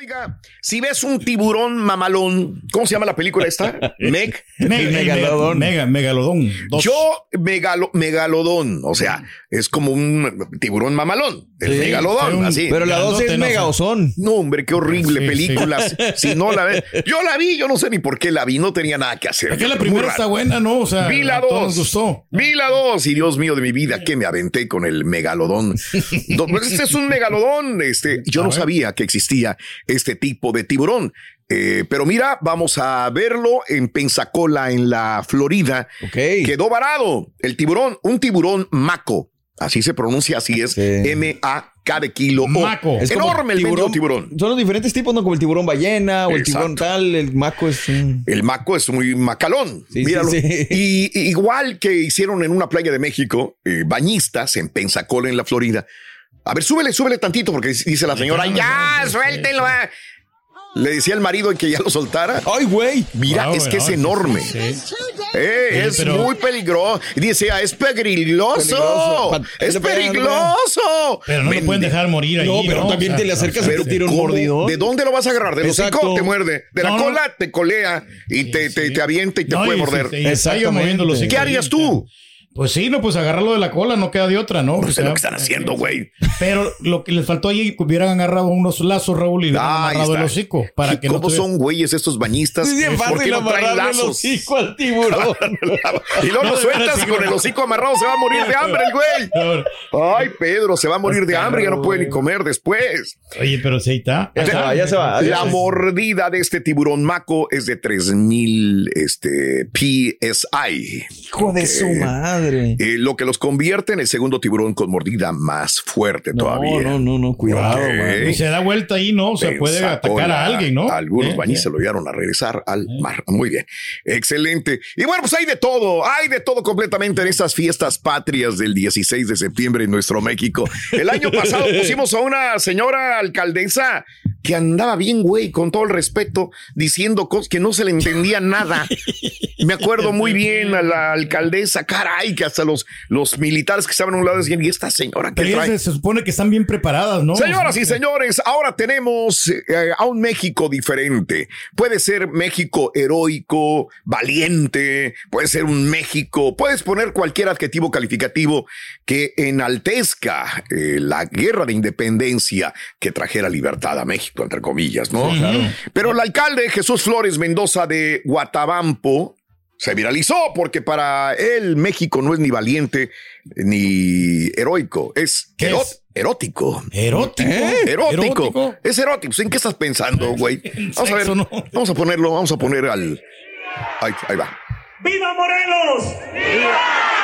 Oiga, si ves un tiburón mamalón, ¿cómo se llama la película esta? Meg. Meg- megalodón. Mega, megalodón. Dos. Yo, megalo- megalodón, o sea, es como un tiburón mamalón, el Sí, megalodón, pero un- así. Pero la dos Grandote, es no sé. megaozón. No, hombre, qué horrible Sí, película. Si no la ves, yo la vi, yo no sé ni por qué la vi, no tenía nada que hacer. Es que la primera raro. está buena, ¿no? O sea, Vi la gustó. Vi la dos. Y Dios mío de mi vida, que me aventé con el megalodón. Pues este es un megalodón. Este, yo no sabía que existía este tipo de tiburón. Eh, pero mira, vamos a verlo en Pensacola, en la Florida. Ok. Quedó varado el tiburón, un tiburón maco. Así se pronuncia, así es. Sí. M-A-K de kilo. O. Maco. Es Enorme el mendigo tiburón. Son los diferentes tipos, ¿no? Como el tiburón ballena o el tiburón tal. El maco es un... El maco es muy macalón. Sí, Míralo. sí, y igual que hicieron en una playa de México, eh, bañistas en Pensacola, en la Florida. A ver, súbele, súbele tantito, porque dice la señora, ya, suéltelo. ah". Le decía al marido que ya lo soltara. ¡Ay, güey! Mira, Wow, es que wow, es enorme. sí. Eh, Sí, es pero- muy peligroso. Dice, ah, es peligroso. Es peligroso. Pero no lo pueden dejar morir ahí. No, pero también O sea, te le acercas y te tira un ¿cómo? mordidón. ¿De dónde lo vas a agarrar? ¿Del Exacto. hocico? Te muerde. De la No, no. cola te colea y te, te, te avienta y te No, puede morder. Exactamente. moviendo los ¿Qué harías tú? Pues sí, no, pues agarrarlo de la cola, no queda de otra, ¿no? No O sé sea, lo que están haciendo, güey. Pero lo que les faltó ahí, hubieran agarrado unos lazos, Raúl, y hubieran Ah, amarrado el hocico para que no ¿Cómo tuviera- son güeyes estos bañistas? Es bien ¿Por qué fácil no traen amarrarle el lazos? hocico al tiburón. y luego No, lo sueltas y sí, con el hocico amarrado se va a morir de hambre el güey. Ay, Pedro, se va a morir de hambre, ya no puede ni comer después. Oye, pero sí, ahí está. Ya se va, ya se va. La mordida de este tiburón maco es de 3000 este, PSI. Hijo de su madre. Eh, lo que los convierte en el segundo tiburón con mordida más fuerte No, todavía. no, no, no, cuidado, Ok. man. Y se da vuelta ahí, ¿no? O sea, puede Pensacola. atacar a alguien, ¿no? Algunos Eh, bañistas eh. lo llevaron a regresar al mar. Muy bien. Excelente. Y bueno, pues hay de todo. Hay de todo completamente en estas fiestas patrias del 16 de septiembre en nuestro México. El año pasado pusimos a una señora alcaldesa que andaba bien, güey, con todo el respeto, diciendo cosas que no se le entendía nada. Me acuerdo muy bien a la alcaldesa, caray, que hasta los, los militares que estaban a un lado decían, ¿y esta señora qué trae? se, se supone que están bien preparadas, ¿no? Señoras y señores, ahora tenemos eh, a un México diferente. Puede ser México heroico, valiente, puede ser un México, puedes poner cualquier adjetivo calificativo que enaltezca eh, la guerra de independencia que trajera libertad a México, entre comillas, ¿no? Pero el alcalde Jesús Flores Mendoza de Guatabampo se viralizó porque para él México no es ni valiente ni heroico, es, erótico. Erótico. Erótico. Es erótico. ¿En qué estás pensando, güey? Vamos a ver. Vamos a ponerlo, vamos a poner al. Ahí, ahí va. ¡Viva Morelos! ¡Viva!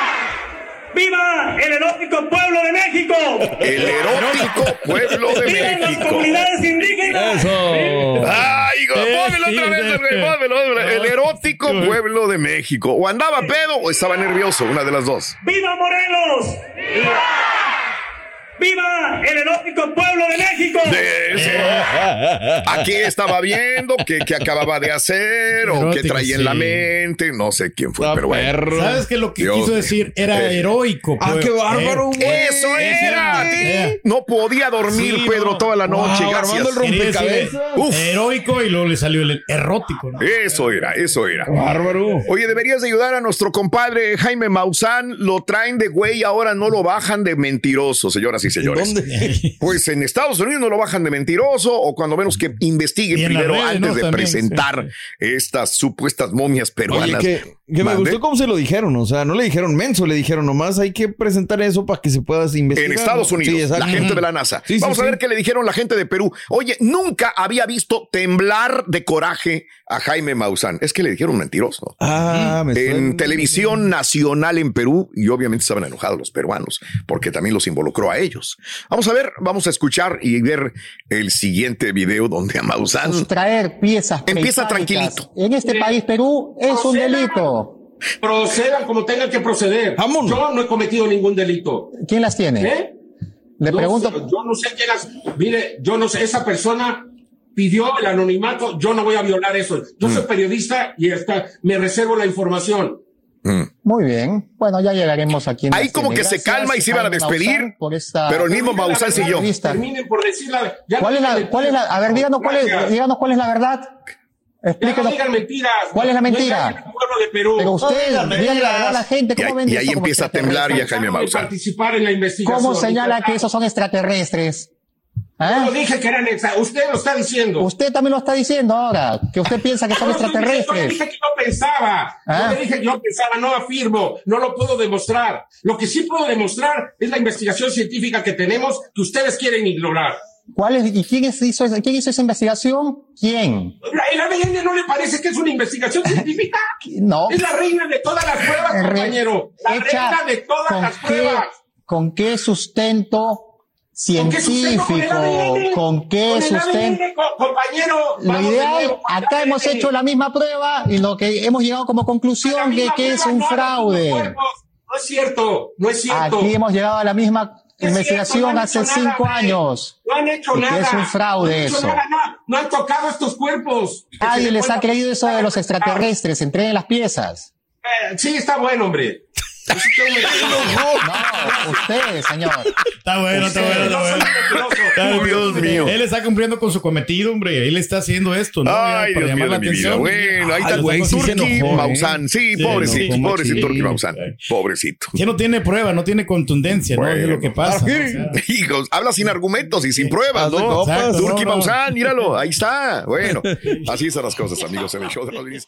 ¡Viva el erótico pueblo de México! El erótico pueblo de ¡Vivan las México. comunidades indígenas! Eso. Ay, pónmelo otra vez, pónmelo otra vez. El No. erótico pueblo de México. O andaba pedo o estaba nervioso, una de las dos. ¡Viva Morelos! ¡Viva el erótico pueblo de México! De ese. Aquí estaba viendo que, que acababa de hacer o que Erótico, traía en la mente. No sé quién fue, Está pero bueno. perro. ¿Sabes que lo que Dios quiso decir era Eh. heroico? Ah, qué bárbaro, Eh. Eso era. Eh. No podía dormir, Sí, Pedro, no. toda la noche. Wow, gracias. el rompecabezas. Uf. heroico y luego le salió el erótico. ¿no? Eso era, eso era. Bárbaro. Oye, deberías de ayudar a nuestro compadre Jaime Maussan. Lo traen de güey, ahora no lo bajan de mentiroso, señoras y señores. ¿Dónde? Pues en Estados Unidos no lo bajan de mentiroso o cuando menos que investiguen primero redes, antes ¿no? de También, presentar estas supuestas momias Oye, peruanas. que, que me gustó cómo se lo dijeron. O sea, no le dijeron menso, le dijeron nomás hay que presentar eso para que se pueda investigar. En Estados. Unidos, Sí, la gente de la NASA. Sí, sí, Vamos a sí. ver qué le dijeron la gente de Perú. Oye, nunca había visto temblar de coraje a Jaime Maussan. Es que le dijeron mentiroso. Ah, me En suena. televisión nacional en Perú, y obviamente estaban enojados los peruanos, porque también los involucró a ellos. Vamos a ver, vamos a escuchar y ver el siguiente video donde a Maussan Sustraer piezas Empieza tranquilito. En este país, Perú, es un delito. Procedan como tengan que proceder. Vámonos. Yo no he cometido ningún delito. ¿Quién las tiene? ¿Eh? Le No pregunto, sé, yo no sé quién las. Mire, yo no sé, esa persona pidió el anonimato, yo no voy a violar eso. Yo Mm. soy periodista y hasta me reservo la información. Muy bien. Bueno, ya llegaremos aquí. Ahí como que se calma y se iban a despedir, por esta pero el mismo Maussan siguió. entrevista. Terminen por decir la. ya ¿Cuál no es la, cuál es la, a ver, díganos cuál es, díganos cuál es la verdad. Ya no Explíquenos. digan mentiras. ¿Cuál es la No mentira? de Perú. Pero usted, dígale la verdad a la gente. Y ahí- ¿Cómo vende y ahí esto empieza a temblar y a extraterrestre? Jaime Maussan. participar en la investigación. ¿Cómo señala que esos son extraterrestres? Yo ¿Ah? no dije que eran Usted lo está diciendo. Usted también lo está diciendo ahora, que usted piensa que son Yo no diciendo- Yo extraterrestres. dije que yo pensaba. Ah. Yo le dije que yo pensaba, no afirmo, no lo puedo demostrar. Lo que sí puedo demostrar es la investigación científica que tenemos que ustedes quieren ignorar. ¿Cuál es, ¿Y quién hizo, esa- quién hizo esa investigación? ¿Quién? ¿La- ¿El ADN no le parece que es una investigación científica? No. Es la reina de todas las pruebas, compañero. La hecha reina de todas las qué, pruebas. ¿Con qué sustento Científico? ADN. ¿Con qué sustento? Compañero. Lo de ideal, acá hemos hecho la misma prueba y lo que hemos llegado como conclusión misma que es un no, fraude. No es cierto, no es cierto. Aquí hemos llegado a la misma No investigación cierto, hace nada, cinco años. No han hecho nada. es un fraude no eso. nada, no, han tocado estos cuerpos. Nadie le les ha creído eso de los extraterrestres. Entreguen las piezas. Eh, sí, está bueno, hombre. Está. No, usted, señor. Está bueno, está bueno, está bueno. Está Oh, Dios mío. Él está cumpliendo con su cometido, hombre. Él está haciendo esto, ¿no? Ay, Para Dios mío llamar la de mi vida. atención. Bueno, ahí está güey, sí se Turki. Maussan. Sí, Sí, pobrecito, no, pobrecito. Turki Maussan. Pobrecito. Que no tiene prueba, no tiene contundencia, ¿no? Es lo que pasa. sea, Hijos, habla sin argumentos y sin pruebas, ¿no? Turki. Maussan, míralo, ahí está. Bueno, así son las cosas, amigos, en el show de Brindis.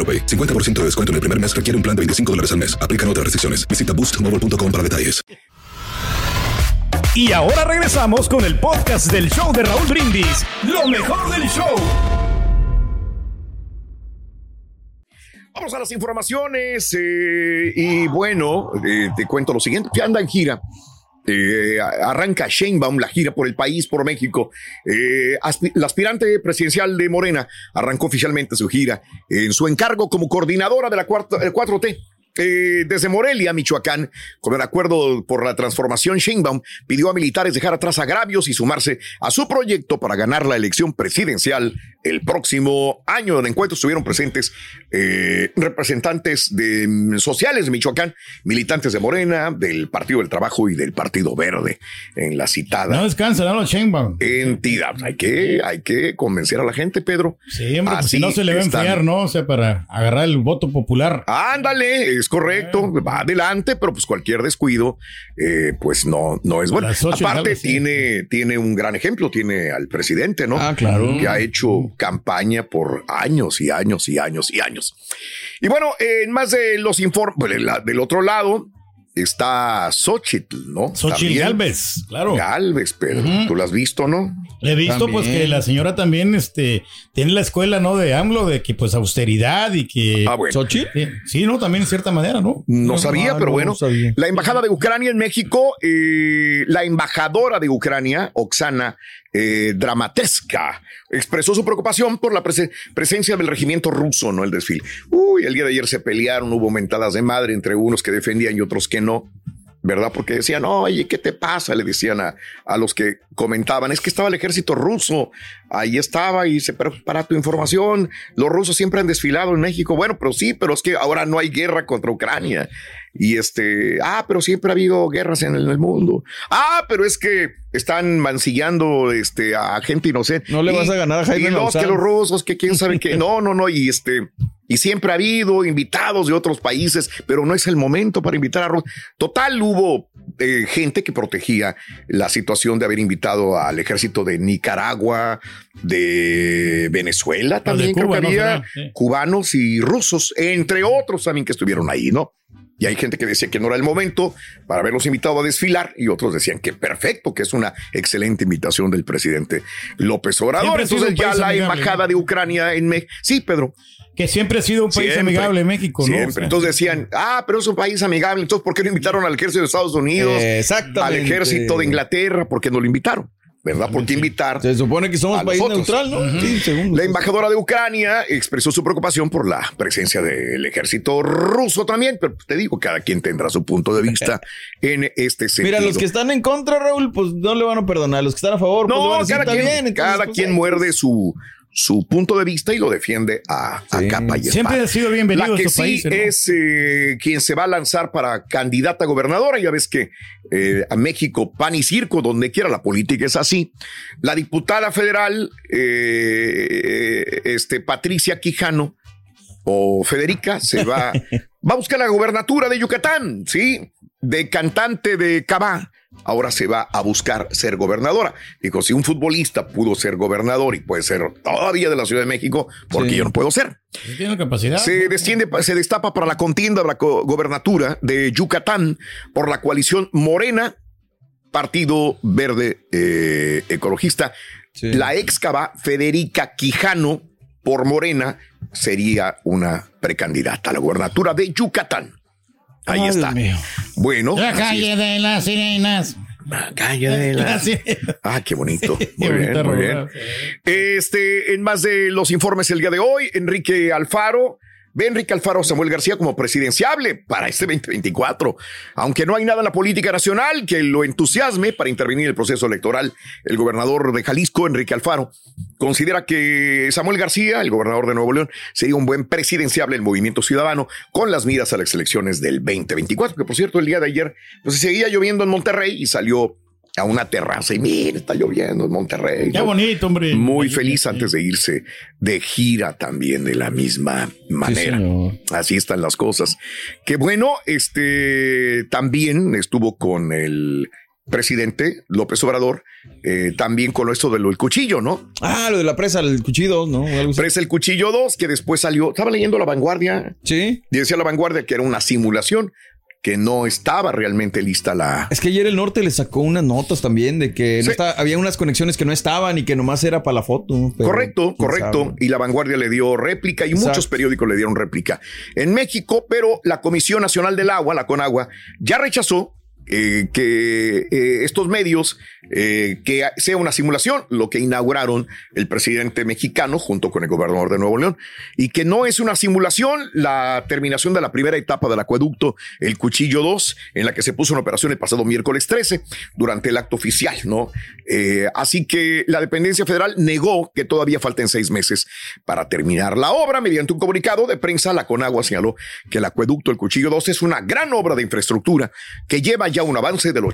AroPay. 50% de descuento en el primer mes requiere un plan de 25 dólares al mes. Aplican otras restricciones. Visita boostmobile.com para detalles. Y ahora regresamos con el podcast del show de Raúl Brindis. Lo mejor del show. Vamos a las informaciones eh, y bueno, eh, te cuento lo siguiente, que anda en gira. Eh, arranca Sheinbaum la gira por el país, por México. Eh, la aspirante presidencial de Morena arrancó oficialmente su gira en su encargo como coordinadora de la cuarta- el 4T. Eh, desde Morelia, Michoacán, con el acuerdo por la transformación, Sheinbaum pidió a militares dejar atrás agravios y sumarse a su proyecto para ganar la elección presidencial el próximo año. En el encuentro estuvieron presentes eh, representantes de mm, sociales de Michoacán, militantes de Morena, del Partido del Trabajo y del Partido Verde en la citada. No descansa, no, Sheinbaum. Entidad. Hay que, hay que convencer a la gente, Pedro. Sí, hombre, pues si no se le va a enfriar, ¿no? O sea, para agarrar el voto popular. Ándale, es correcto, va adelante, pero pues cualquier descuido, eh, pues no, no es bueno. Aparte, tiene, tiene un gran ejemplo, tiene al presidente, ¿no? Ah, claro. Que ha hecho campaña por años y años y años y años. Y bueno, en más de los informes, del otro lado, está Xochitl, ¿no? Xochitl Galvez, claro. Galvez, pero tú lo has visto, ¿no? He visto pues que la señora también este, tiene la escuela, ¿no? De AMLO, de que pues austeridad y que... Ah, bueno. ¿Xochitl? Sí, ¿no? También en cierta manera, ¿no? No, sabía, pero bueno. La embajada de Ucrania en México, eh, la embajadora de Ucrania, Oksana eh, Dramatesca, expresó su preocupación por la presencia del regimiento ruso, ¿no? El desfile. Uy, el día de ayer se pelearon, hubo mentadas de madre entre unos que defendían y otros que no. ¿Verdad? Porque decían, oye, ¿qué te pasa? Le decían a, a, los que comentaban, es que estaba el ejército ruso, ahí estaba y se pero para tu información, los rusos siempre han desfilado en México. Bueno, pero sí, pero es que ahora no hay guerra contra Ucrania. Y este, ah, pero siempre ha habido guerras en el, mundo. Ah, pero es que están mancillando este, a gente inocente. No le vas a ganar a Jaime Y los que los rusos, que quién sabe qué. No, no, no. Y este, y siempre ha habido invitados de otros países, pero no es el momento para invitar a Rusia. Total, hubo eh, gente que protegía la situación de haber invitado al ejército de Nicaragua, de Venezuela también, creo que había cubanos y rusos, entre otros también que estuvieron ahí, ¿no? Y hay gente que decía que no era el momento para haberlos invitado a desfilar y otros decían que perfecto, que es una excelente invitación del presidente López Obrador. Entonces ya la embajada de Ucrania en México. Sí, Pedro. Que siempre ha sido un país amigable México, ¿no? Siempre. Entonces decían, ah, pero es un país amigable. Entonces, ¿por qué no invitaron al ejército de Estados Unidos? Al ejército de Inglaterra, ¿por qué no lo invitaron? ¿Verdad? ¿Por qué invitar? Se supone que somos país neutral, ¿no? sí, según la embajadora de Ucrania expresó su preocupación por la presencia del ejército ruso también, pero te digo, cada quien tendrá su punto de vista en este sentido. Mira, los que están en contra, Raúl, pues no le van a perdonar. Los que están a favor, pues no, van a cada quien, bien. cada pues, quien muerde su, su punto de vista y lo defiende a, capa y Siempre ha sido bienvenido. La que a sí país, ¿no? es eh, quien se va a lanzar para candidata a gobernadora. Ya ves que eh, a México, pan y circo, donde quiera la política es así. La diputada federal, eh, este, Patricia Quijano o Federica, se va, va a buscar la gobernatura de Yucatán, ¿sí? De cantante de Cabá ahora se va a buscar ser gobernadora. Dijo, si un futbolista pudo ser gobernador y puede ser todavía de la Ciudad de México, ¿por qué yo no puedo ser? Tiene capacidad. Se desciende, se destapa para la contienda de la gobernatura de Yucatán por la coalición Morena, Partido Verde eh, Ecologista. La excava Federica Quijano por Morena sería una precandidata a la gobernatura de Yucatán. Ahí está. Bueno. La calle de las sirenas. La calle de las Ah, qué bonito. Muy bien, muy bien. Este, en más de los informes el día de hoy, Enrique Alfaro Ve Enrique Alfaro Samuel García como presidenciable para este 2024. Aunque no hay nada en la política nacional que lo entusiasme para intervenir en el proceso electoral, el gobernador de Jalisco, Enrique Alfaro, considera que Samuel García, el gobernador de Nuevo León, sería un buen presidenciable del movimiento ciudadano con las miras a las elecciones del 2024. Que por cierto, el día de ayer, pues seguía lloviendo en Monterrey y salió a una terraza y mira, está lloviendo en Monterrey. Qué bonito, hombre. Muy feliz antes de irse de gira también de la misma manera. Así están las cosas. Que bueno, este también estuvo con el presidente López Obrador, eh, también con esto de del cuchillo, ¿no? Ah, lo de la presa, el cuchillo, ¿no? Presa el cuchillo 2, que después salió, estaba leyendo La Vanguardia. Sí. Y decía La Vanguardia que era una simulación que no estaba realmente lista la. Es que ayer el norte le sacó unas notas también de que no está, había unas conexiones que no estaban y que nomás era para la foto. correcto, correcto. Y la vanguardia le dio réplica y muchos periódicos le dieron réplica. En México, pero la Comisión Nacional del Agua, la CONAGUA, ya rechazó eh, que eh, estos medios, eh, que sea una simulación, lo que inauguraron el presidente mexicano junto con el gobernador de Nuevo León, y que no es una simulación la terminación de la primera etapa del acueducto, el Cuchillo 2, en la que se puso en operación el pasado miércoles 13, durante el acto oficial, ¿no? Así que la dependencia federal negó que todavía falten seis meses para terminar la obra. Mediante un comunicado de prensa, la Conagua señaló que el acueducto El Cuchillo 2 es una gran obra de infraestructura que lleva ya un avance del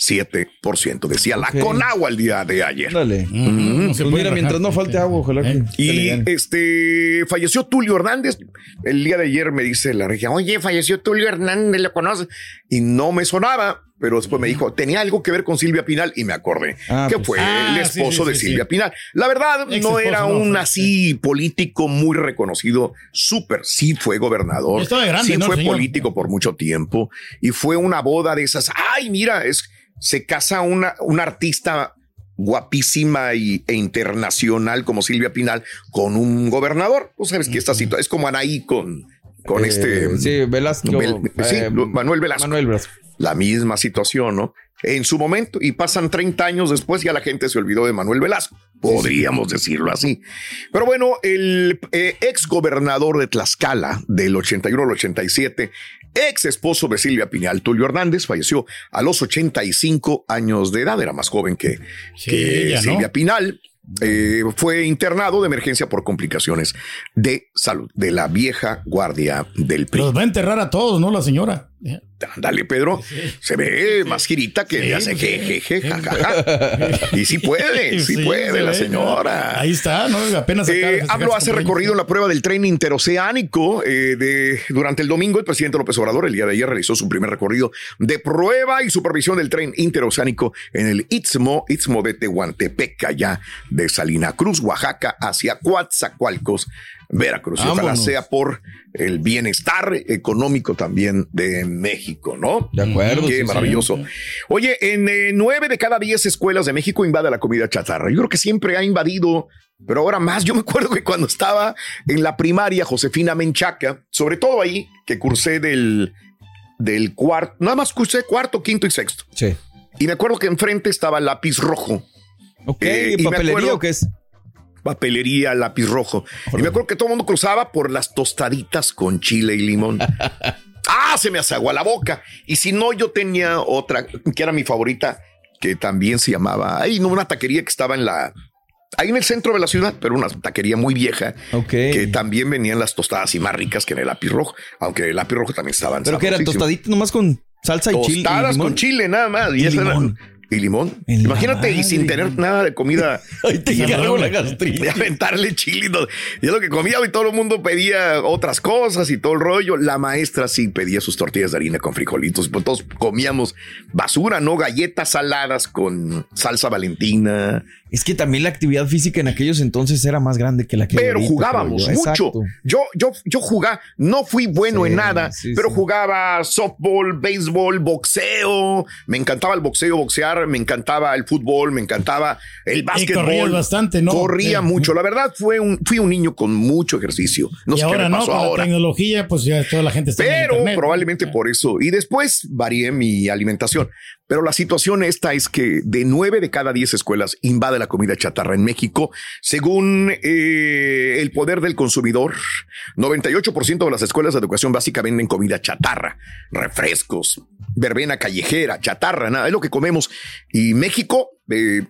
87.7%, decía la Ok. Conagua el día de ayer. Dale. Pues mira, mientras no falte agua, ojalá que Y este falleció Tulio Hernández. El día de ayer me dice la regia, oye, falleció Tulio Hernández, ¿lo conoces? Y no me sonaba, pero después me dijo, tenía algo que ver con Silvia Pinal y me acordé Ah, que pues. fue Ah, el sí, esposo sí, de sí, Silvia sí. Pinal. La verdad, no era no, un así político muy reconocido, súper, sí fue gobernador, Estaba grande, sí ¿no, fue señor? político por mucho tiempo y fue una boda de esas. Ay, mira, es se casa una, una artista guapísima y, e internacional como Silvia Pinal con un gobernador. Tú sabes que esta situación es como Anaí con, con Eh, este Sí, Velasco. Vel- sí, eh, Manuel Velasco. Manuel Velasco. La misma situación, ¿no? En su momento, y pasan 30 años después, ya la gente se olvidó de Manuel Velasco. Podríamos decirlo así. Pero bueno, el eh, ex gobernador de Tlaxcala del 81 al 87, ex esposo de Silvia Pinal, Tulio Hernández, falleció a los 85 años de edad. Era más joven que, Sí, que ella, ¿no? Silvia Pinal. Eh, fue internado de emergencia por complicaciones de salud de la vieja guardia del PRI. Los va a enterrar a todos, ¿no? La señora. Dale, Pedro. Se ve más girita que Sí, hace jejeje, jajaja. Y sí puede, sí, Sí, puede la señora. Ahí está, ¿no? Apenas de Eh, Hablo hace recorrido en la prueba del tren interoceánico. eh, de, durante el domingo, el presidente López Obrador, el día de ayer, realizó su primer recorrido de prueba y supervisión del tren interoceánico en el Istmo, Istmo de Tehuantepec, allá de Salina Cruz, Oaxaca, hacia Coatzacoalcos, Veracruz. Y Ojalá sea por el bienestar económico también de México, ¿no? De acuerdo. Qué sí, maravilloso. Oye, en eh, nueve de cada diez escuelas de México invade la comida chatarra. Yo creo que siempre ha invadido, pero ahora más. Yo me acuerdo que cuando estaba en la primaria, Josefina Menchaca, sobre todo ahí, que cursé del, del cuarto, nada más cursé cuarto, quinto y sexto. Sí. Y me acuerdo que enfrente estaba el lápiz rojo. Ok, Eh, y ¿papelería acuerdo- o qué es? Papelería, lápiz rojo. Y me acuerdo que todo el mundo cruzaba por las tostaditas con chile y limón. ah, se me hace agua la boca. Y si no, yo tenía otra que era mi favorita, que también se llamaba, ahí no, una taquería que estaba en la, ahí en el centro de la ciudad, pero una taquería muy vieja, Ok. que también venían las tostadas y más ricas que en el lápiz rojo, aunque el lápiz rojo también estaban Pero que eran tostaditas nomás con salsa y chile. Tostadas con chile nada más. Y, Y era- limón. Y limón. En Imagínate, y sin tener nada de comida. Ay, te Y la gastritis. aventarle chile. y. Y es lo que comía y todo el mundo pedía otras cosas y todo el rollo. La maestra sí pedía sus tortillas de harina con frijolitos. Pues todos comíamos basura, ¿no? Galletas saladas con salsa valentina. Es que también la actividad física en aquellos entonces era más grande que la que Pero ahorita, jugábamos yo. mucho. Exacto. Yo, yo, yo jugaba, no fui bueno Sí, en nada, sí, pero sí. jugaba softball, béisbol, boxeo. Me encantaba el boxeo, boxear, me encantaba el fútbol, me encantaba el básquetbol. corrías bastante, ¿no? Corría mucho. La verdad, fue un, fui un niño con mucho ejercicio. No y sé ahora qué me no, con la ahora. tecnología, pues ya toda la gente está en Pero internet. probablemente por eso. Y después varié mi alimentación. Pero la situación esta es que de nueve de cada diez escuelas invade la comida chatarra en México. Según eh, el poder del consumidor, 98% de las escuelas de educación básica venden comida chatarra, refrescos, verbena callejera, chatarra, nada, es lo que comemos. Y México, eh,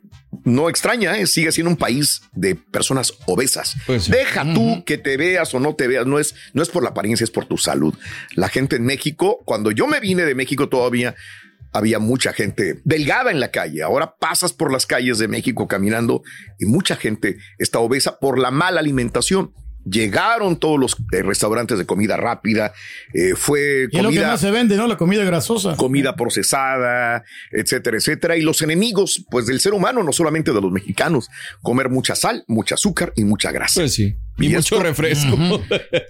no extraña, eh, sigue siendo un país de personas obesas. Pues sí. Deja tú que te veas o no te veas, no es, no es por la apariencia, es por tu salud. La gente en México, cuando yo me vine de México todavía había mucha gente delgada en la calle. Ahora pasas por las calles de México caminando y mucha gente está obesa por la mala alimentación. Llegaron todos los eh, restaurantes de comida rápida, eh, fue Y es lo que comida más se vende, ¿no? La comida grasosa. comida procesada, etcétera, etcétera. Y los enemigos, pues del ser humano, no solamente de los mexicanos, comer mucha sal, mucha azúcar y mucha grasa. Pues sí. Y, Y mucho esto- refresco.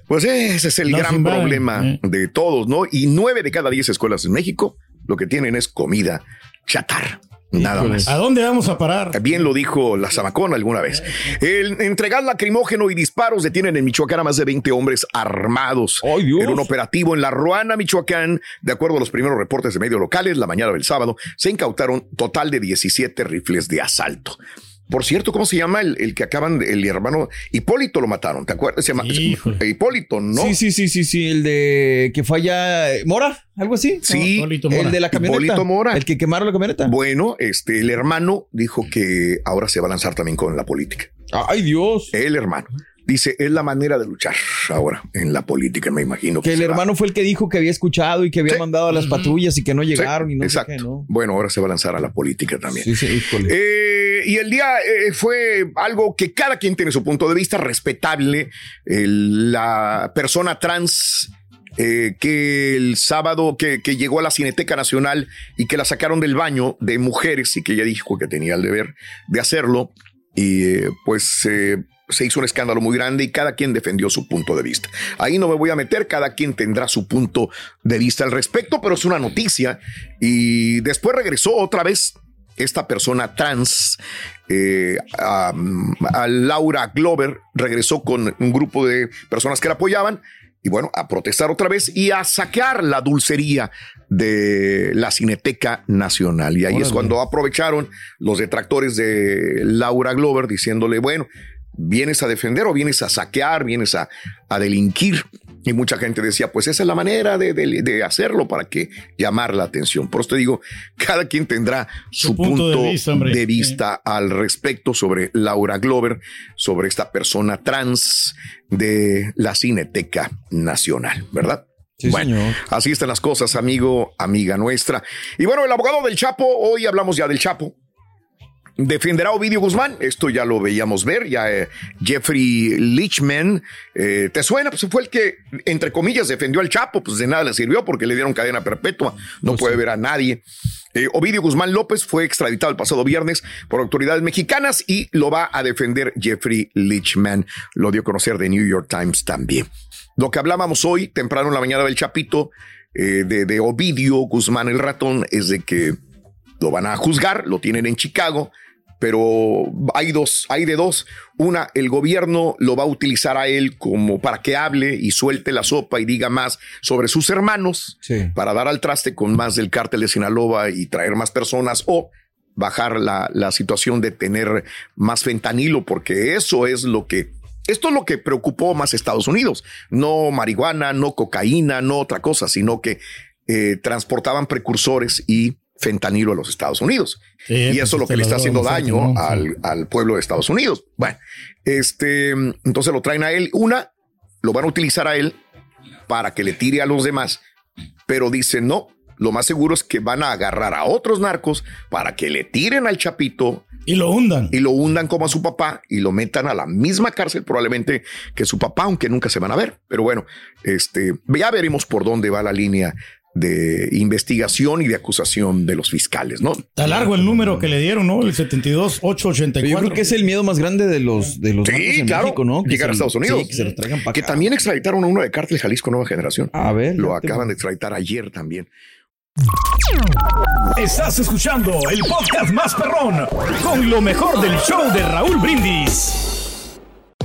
Pues ese es el gran problema eh. de todos, ¿no? Y nueve de cada diez escuelas en México lo que tienen es comida chatarra. Nada más. ¿A dónde vamos a parar? Bien lo dijo la Zamacón alguna vez. El entregar lacrimógeno y disparos detienen en Michoacán a más de 20 hombres armados en un operativo en La Ruana, Michoacán. De acuerdo a los primeros reportes de medios locales, la mañana del sábado se incautaron total de 17 rifles de asalto. Por cierto, ¿cómo se llama el, el que acaban, el hermano Hipólito lo mataron? ¿Te acuerdas? Se llama Hipólito, ¿no? Sí, sí, sí, sí, sí. El de que falla Mora, algo así. Sí, El de la camioneta. Hipólito Mora. El que quemaron la camioneta. Bueno, este, el hermano dijo que ahora se va a lanzar también con la política. Ay, Dios. El hermano. Dice, es la manera de luchar ahora en la política, me imagino. Que el va. hermano fue el que dijo que había escuchado y que había mandado a las patrullas y que no Sí, llegaron y no sé exacto. qué, ¿no? Bueno, ahora se va a lanzar a la política también. Sí, sí, híjole. Eh, y el día eh, fue algo que cada quien tiene su punto de vista respetable. La persona trans eh, que el sábado que, que llegó a la Cineteca Nacional y que la sacaron del baño de mujeres y que ella dijo que tenía el deber de hacerlo. Y eh, pues eh, se hizo un escándalo muy grande y cada quien defendió su punto de vista. Ahí no me voy a meter, cada quien tendrá su punto de vista al respecto, pero es una noticia. Y después regresó otra vez esta persona trans, eh, a, a Laura Glover, regresó con un grupo de personas que la apoyaban y bueno, a protestar otra vez y a saquear la dulcería de la Cineteca Nacional. Y ahí es cuando aprovecharon los detractores de Laura Glover diciéndole, bueno, vienes a defender o vienes a saquear, vienes a, a delinquir. Y mucha gente decía, pues esa es la manera de, de- de hacerlo para que llamar la atención. Por eso te digo, cada quien tendrá su, punto, de vista, al respecto sobre Laura Glover, sobre esta persona trans de la Cineteca Nacional, ¿verdad? bueno, así están las cosas, amigo, amiga nuestra. Y bueno, el abogado del Chapo, hoy hablamos ya del Chapo. Defenderá a Ovidio Guzmán, esto ya lo veíamos ver, ya eh, Jeffrey Lichman, eh, ¿te suena? Pues fue el que, entre comillas, defendió al Chapo, pues de nada le sirvió porque le dieron cadena perpetua, no puede ver a nadie. Eh, Ovidio Guzmán López fue extraditado el pasado viernes por autoridades mexicanas y lo va a defender Jeffrey Lichman, lo dio a conocer de New York Times también. Lo que hablábamos hoy, temprano en la mañana del Chapito, de, de Ovidio Guzmán el ratón, es de que lo van a juzgar, lo tienen en Chicago, pero hay dos, hay de dos. Una, el gobierno lo va a utilizar a él como para que hable y suelte la sopa y diga más sobre sus hermanos, para dar al traste con más del cártel de Sinaloa y traer más personas o bajar la, la situación de tener más fentanilo, porque eso es lo que esto es lo que preocupó más a Estados Unidos. No marihuana, no cocaína, no otra cosa, sino que eh, transportaban precursores y fentanilo a los Estados Unidos. Sí, y pues, eso es lo este que le está haciendo daño al, al pueblo de Estados Unidos. Bueno, este, entonces lo traen a él. Una, lo van a utilizar a él para que le tire a los demás, pero dicen no. Lo más seguro es que van a agarrar a otros narcos para que le tiren al chapito y lo hundan. Y lo hundan como a su papá y lo metan a la misma cárcel probablemente que su papá, aunque nunca se van a ver. Pero bueno, este, ya veremos por dónde va la línea de investigación y de acusación de los fiscales, ¿no? Está largo el número que le dieron, ¿no? El 72884. Yo creo que es el miedo más grande de los de los Sí, en claro. México, ¿no? Que Llegar a Estados Unidos. sí, que se los traigan para Que también extraditaron a uno de Cártel Jalisco Nueva Generación. A ver. Lo acaban de extraditar ayer también. Estás escuchando el podcast más perrón con lo mejor del show de Raúl Brindis.